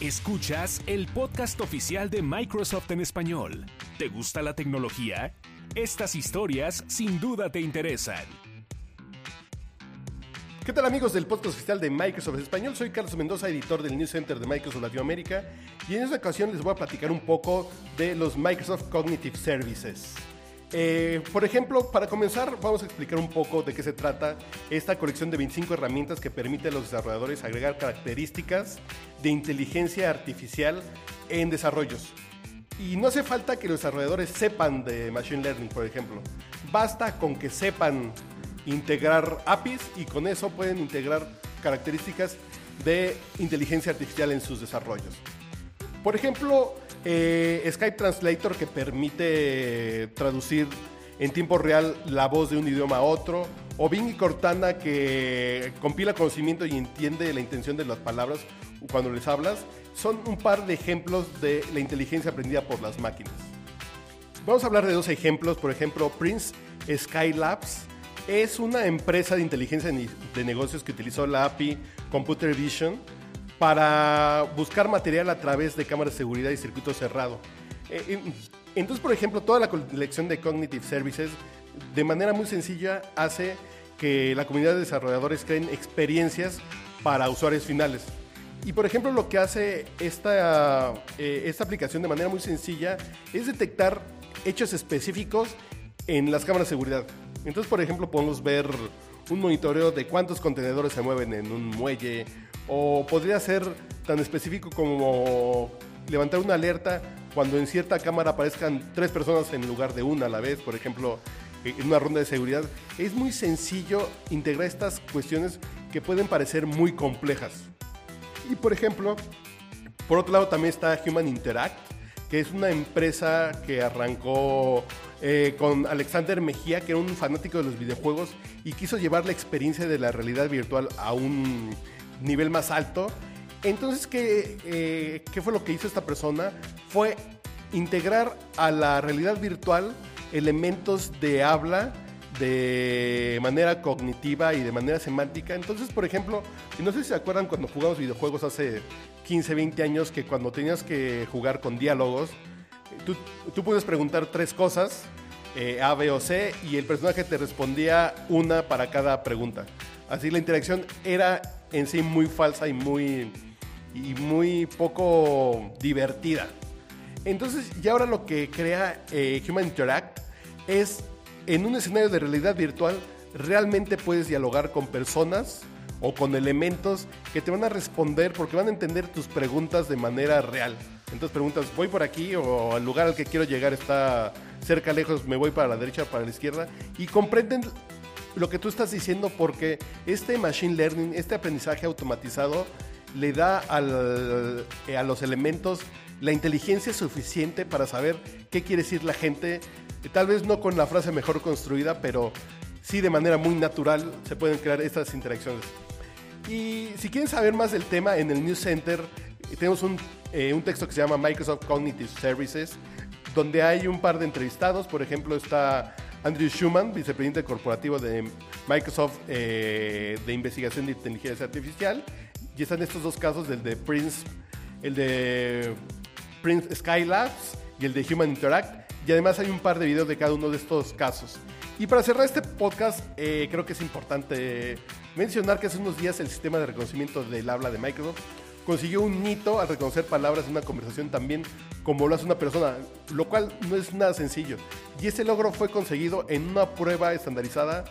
Escuchas el podcast oficial de Microsoft en español. ¿Te gusta la tecnología? Estas historias sin duda te interesan. ¿Qué tal amigos del podcast oficial de Microsoft en español? Soy Carlos Mendoza, editor del News Center de Microsoft Latinoamérica y en esta ocasión les voy a platicar un poco de los Microsoft Cognitive Services. Eh, por ejemplo, para comenzar, vamos a explicar un poco de qué se trata esta colección de 25 herramientas que permite a los desarrolladores agregar características de inteligencia artificial en desarrollos. Y no hace falta que los desarrolladores sepan de Machine Learning, por ejemplo. Basta con que sepan integrar APIs y con eso pueden integrar características de inteligencia artificial en sus desarrollos. Por ejemplo, eh, Skype Translator que permite traducir en tiempo real la voz de un idioma a otro, o Bing y Cortana que compila conocimiento y entiende la intención de las palabras cuando les hablas, son un par de ejemplos de la inteligencia aprendida por las máquinas. Vamos a hablar de dos ejemplos, por ejemplo, Prince Skylabs es una empresa de inteligencia de negocios que utilizó la API Computer Vision para buscar material a través de cámaras de seguridad y circuito cerrado. Eh, entonces, por ejemplo, toda la colección de Cognitive Services de manera muy sencilla hace que la comunidad de desarrolladores creen experiencias para usuarios finales. Y por ejemplo, lo que hace esta, eh, esta aplicación de manera muy sencilla es detectar hechos específicos en las cámaras de seguridad. Entonces, por ejemplo, podemos ver un monitoreo de cuántos contenedores se mueven en un muelle o podría ser tan específico como levantar una alerta cuando en cierta cámara aparezcan tres personas en lugar de una a la vez, por ejemplo, en una ronda de seguridad. Es muy sencillo integrar estas cuestiones que pueden parecer muy complejas. Y por ejemplo, por otro lado también está Human Interact, que es una empresa que arrancó eh, con Alexander Mejía, que era un fanático de los videojuegos y quiso llevar la experiencia de la realidad virtual a un nivel más alto. Entonces, ¿qué, eh, ¿qué fue lo que hizo esta persona? Fue integrar a la realidad virtual elementos de habla de manera cognitiva y de manera semántica. Entonces, por ejemplo, no sé si se acuerdan cuando jugamos videojuegos hace 15, 20 años, que cuando tenías que jugar con diálogos, tú, tú puedes preguntar tres cosas, eh, A, B o C, y el personaje te respondía una para cada pregunta. Así la interacción era en sí muy falsa y muy, y muy poco divertida. Entonces, ya ahora lo que crea eh, Human Interact es en un escenario de realidad virtual, realmente puedes dialogar con personas o con elementos que te van a responder porque van a entender tus preguntas de manera real. Entonces preguntas, voy por aquí o al lugar al que quiero llegar está cerca, lejos, me voy para la derecha, para la izquierda y comprenden lo que tú estás diciendo porque este machine learning, este aprendizaje automatizado, le da eh, a los elementos la inteligencia suficiente para saber qué quiere decir la gente, tal vez no con la frase mejor construida, pero sí de manera muy natural se pueden crear estas interacciones. Y si quieren saber más del tema, en el News Center tenemos un, eh, un texto que se llama Microsoft Cognitive Services, donde hay un par de entrevistados, por ejemplo está Andrew Schumann, vicepresidente corporativo de Microsoft eh, de Investigación de Inteligencia Artificial. Y están estos dos casos, el de Prince, el de Prince Skylabs y el de Human Interact. Y además hay un par de videos de cada uno de estos casos. Y para cerrar este podcast, eh, creo que es importante mencionar que hace unos días el sistema de reconocimiento del habla de Microsoft consiguió un hito al reconocer palabras en una conversación también como lo hace una persona, lo cual no es nada sencillo. Y ese logro fue conseguido en una prueba estandarizada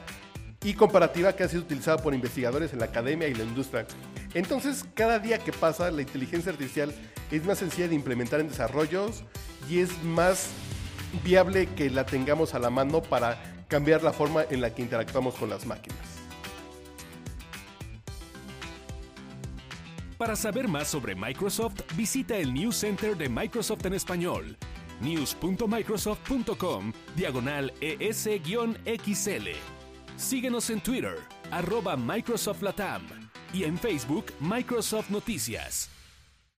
y comparativa que ha sido utilizada por investigadores en la academia y la industria. Entonces, cada día que pasa, la inteligencia artificial es más sencilla de implementar en desarrollos y es más viable que la tengamos a la mano para cambiar la forma en la que interactuamos con las máquinas. Para saber más sobre Microsoft, visita el News Center de Microsoft en español, news.microsoft.com, diagonal ES-XL. Síguenos en Twitter, arroba Microsoft Latam, y en Facebook, Microsoft Noticias.